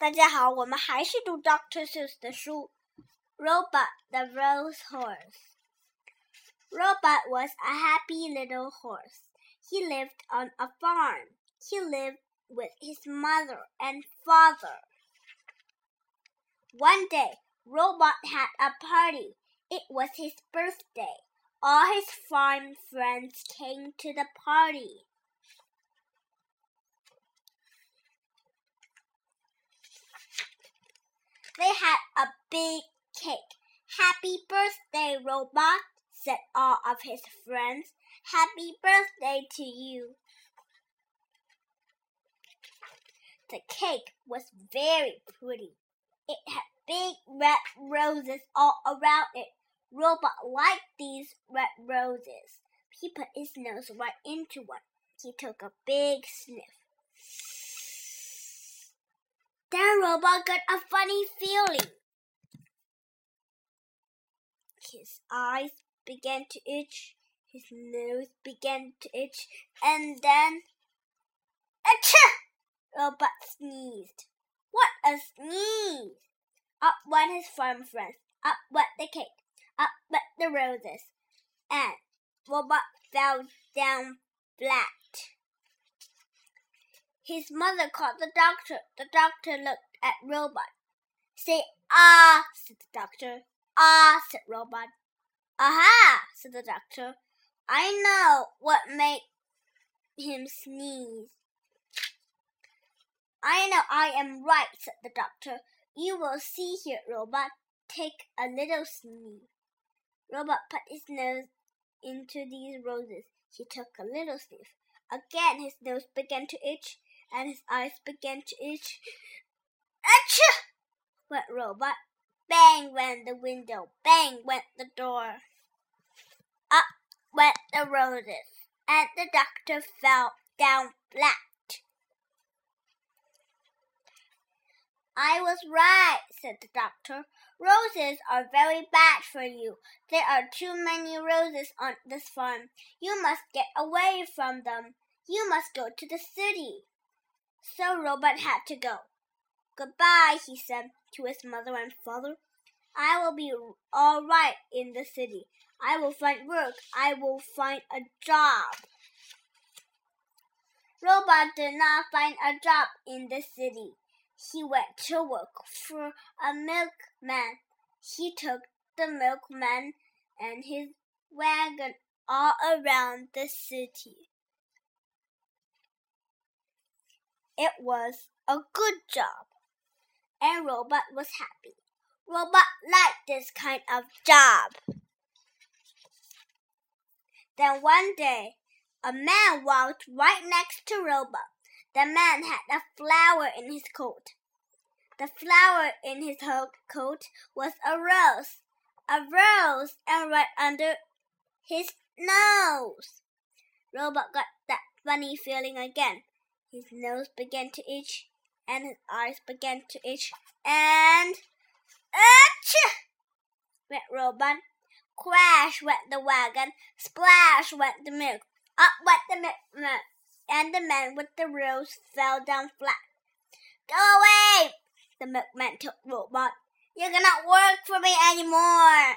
大家好，我们还是读 Doctor Seuss 的书。Robert the Rose Horse. Robert was a happy little horse. He lived on a farm. He lived with his mother and father. One day, Robert had a party. It was his birthday. All his farm friends came to the party. They had a big cake. Happy birthday, Robert, said all of his friends. Happy birthday to you. The cake was very pretty. It had big red roses all around it. Robert liked these red roses. He put his nose right into one. He took a big sniff. Then Robert got a funny feeling. His eyes began to itch, his nose began to itch, and then. Achoo! Robert sneezed. What a sneeze! Up went his farm friends, up went the cake, up went the roses, and Robert fell down flat. His mother called the doctor. The doctor looked at Robert. Say ah, said the doctor. Ah, said Robert. Aha, said the doctor. I know what made him sneeze. I know I am right, said the doctor. You will see here, Robert. Take a little sneeze. Robert put his nose into these roses. He took a little sniff. Again his nose began to itch and his eyes began to itch. Achoo! went Robert. Bang went the window. Bang went the door. Up went the roses, and the doctor fell down flat. I was right, said the doctor. Roses are very bad for you. There are too many roses on this farm. You must get away from them. You must go to the city. So Robert had to go. Goodbye, he said to his mother and father. I will be all right in the city. I will find work. I will find a job. Robert did not find a job in the city. He went to work for a milkman. He took the milkman and his wagon all around the city. It was a good job, and Robert was happy. Robert liked this kind of job. Then one day, a man walked right next to Robert. The man had a flower in his coat. The flower in his coat was a rose, a rose, and right under his nose. Robert got that funny feeling again. His nose began to itch, and his eyes began to itch, and achoo! went Robert. Crash went the wagon, splash went the milk, up went the milk, and the man with the rose fell down flat. Go away! The milkman told Robert. You cannot work for me anymore.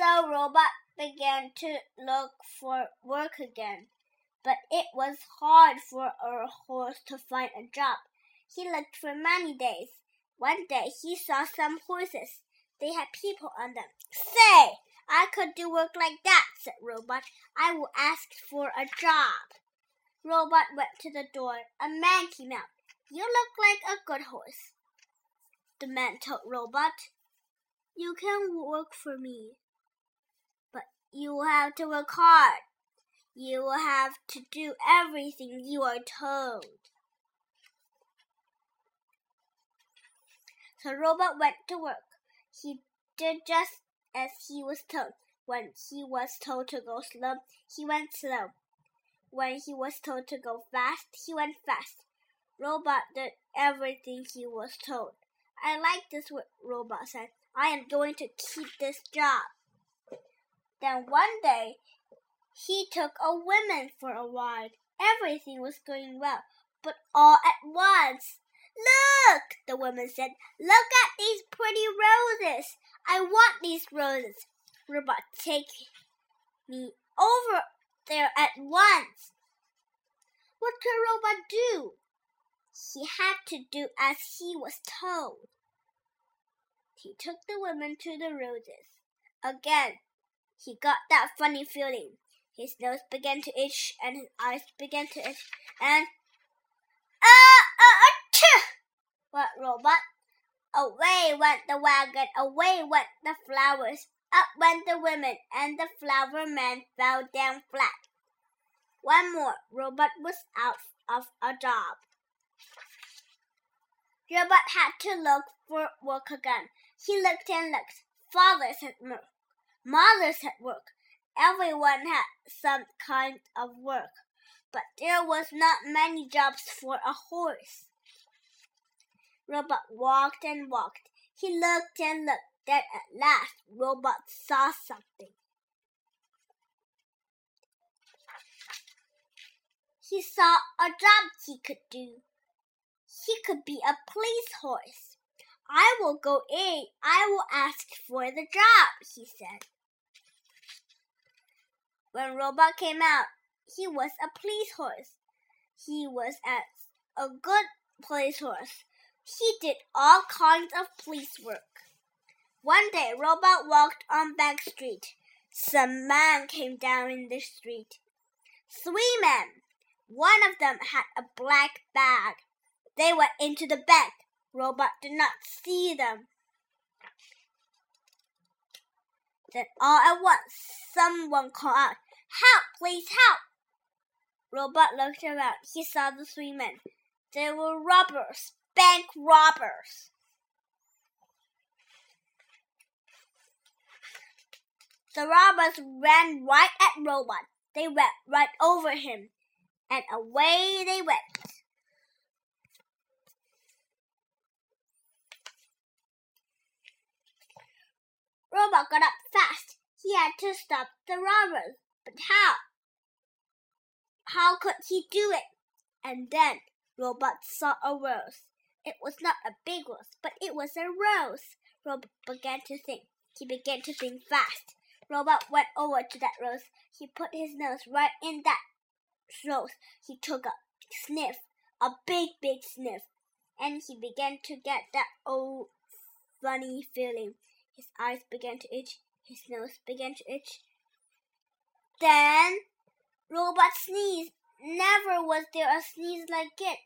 So Robert began to look for work again. But it was hard for a horse to find a job. He looked for many days. One day he saw some horses. They had people on them. Say, I could do work like that, said Robert. I will ask for a job. Robert went to the door. A man came out. You look like a good horse. The man told Robert, You can work for me, you will have to work hard. You will have to do everything you are told. So Robert went to work. He did just as he was told. When he was told to go slow, he went slow. When he was told to go fast, he went fast. Robert did everything he was told. I like this, Robert said. I am going to keep this job. Then one day, He took a woman for a ride. Everything was going well, but all at once. Look, the woman said. Look at these pretty roses. I want these roses. Robert, take me over there at once. What could Robert do? He had to do as he was told. He took the woman to the roses. Again, he got that funny feeling. His nose began to itch and his eyes began to itch and ah ah ah What robot? Away went the wagon, away went the flowers, up went the women, and the flower man fell down flat. One more robot was out of a job. Robert had to look for work again. He looked and looked. Fathers had work. Mothers had work. Everyone had some kind of work, but there was not many jobs for a horse. Robert walked and walked. He looked and looked. Then at last, Robert saw something. He saw a job he could do. He could be a police horse. I will go in. I will ask for the job, he said. When Robert came out, he was a police horse. He was as a good police horse. He did all kinds of police work. One day, Robert walked on Bank Street. Some men came down in the street. Three men. One of them had a black bag. They went into the bank. Robert did not see them. Then all at once, someone called out, Help, please help! Robert looked around. He saw the three men. They were robbers, bank robbers. The robbers ran right at Robert. They went right over him, and away they went. Robert got up fast. He had to stop the robbers. But how? How could he do it? And then Robert saw a rose. It was not a big rose, but it was a rose. Robert began to think. He began to think fast. Robert went over to that rose. He put his nose right in that rose. He took a sniff, a big, big sniff, and he began to get that old funny feeling. His eyes began to itch. His nose began to itch. Then Robert sneezed. Never was there a sneeze like it.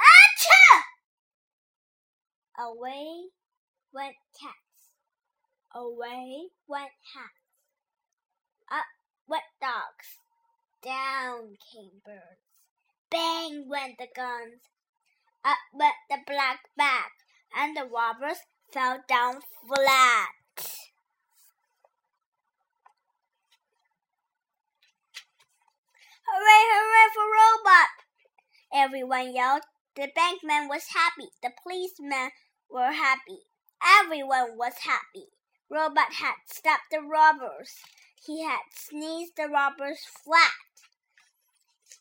Achoo! Away went cats. Away went hats. Up went dogs. Down came birds. Bang went the guns. Up went the black bag, and the robbers fell down flat. Hooray, hooray for Robert! Everyone yelled. The bankman was happy. The policemen were happy. Everyone was happy. Robert had stopped the robbers. He had sneezed the robbers flat.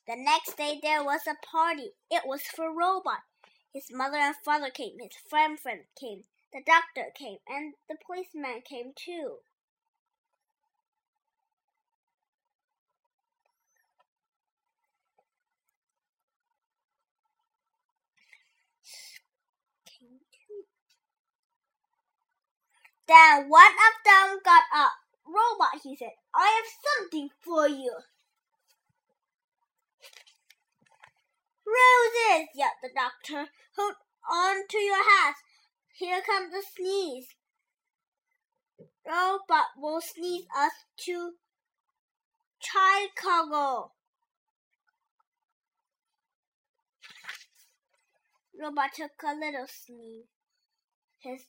The next day there was a party. It was for Robert. His mother and father came. His friend friend came. The doctor came, and the policeman came too. Then one of them got up. Robert, he said, I have something for you. Roses, yelled the doctor. Hold on to your hats. Here comes the sneeze. Robert will sneeze us to Chicago. Robert took a little sneeze. His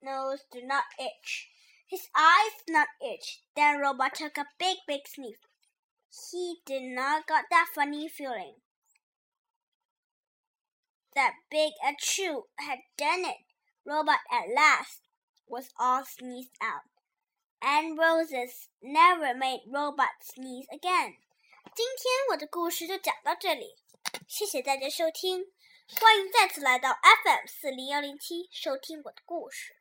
nose did not itch. His eyes did not itch. Then Robert took a big, big sneeze. He did not got that funny feeling. That big achoo had done it. Robert at last was all sneezed out, and roses never made Robert sneeze again. 今天我的故事就讲到这里，谢谢大家收听，欢迎再次来到 FM 四零幺零七收听我的故事。